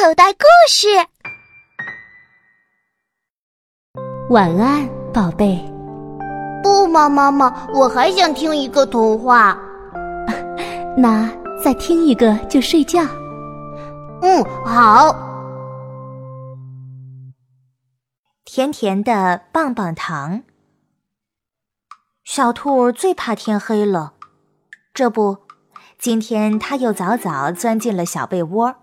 口袋故事。晚安，宝贝。不嘛，妈妈，我还想听一个童话。那再听一个就睡觉。嗯，好。甜甜的棒棒糖。小兔最怕天黑了，这不，今天它又早早钻进了小被窝。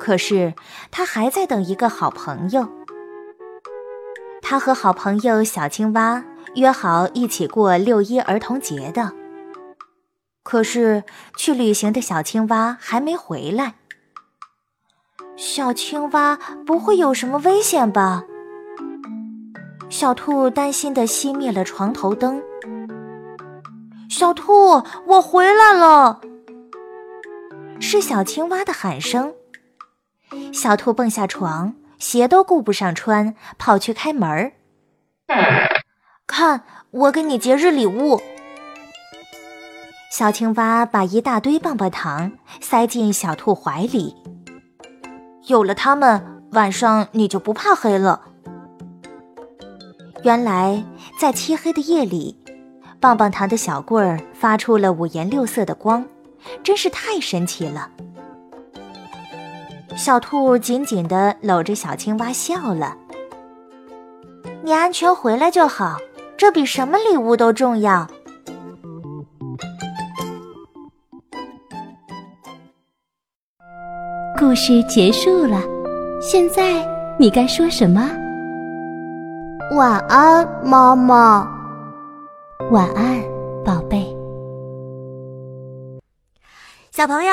可是，他还在等一个好朋友。他和好朋友小青蛙约好一起过六一儿童节的。可是，去旅行的小青蛙还没回来。小青蛙不会有什么危险吧？小兔担心的熄灭了床头灯。小兔，我回来了！是小青蛙的喊声。小兔蹦下床，鞋都顾不上穿，跑去开门儿。看，我给你节日礼物。小青蛙把一大堆棒棒糖塞进小兔怀里。有了它们，晚上你就不怕黑了。原来，在漆黑的夜里，棒棒糖的小棍儿发出了五颜六色的光，真是太神奇了。小兔紧紧地搂着小青蛙笑了。你安全回来就好，这比什么礼物都重要。故事结束了，现在你该说什么？晚安，妈妈。晚安，宝贝。小朋友，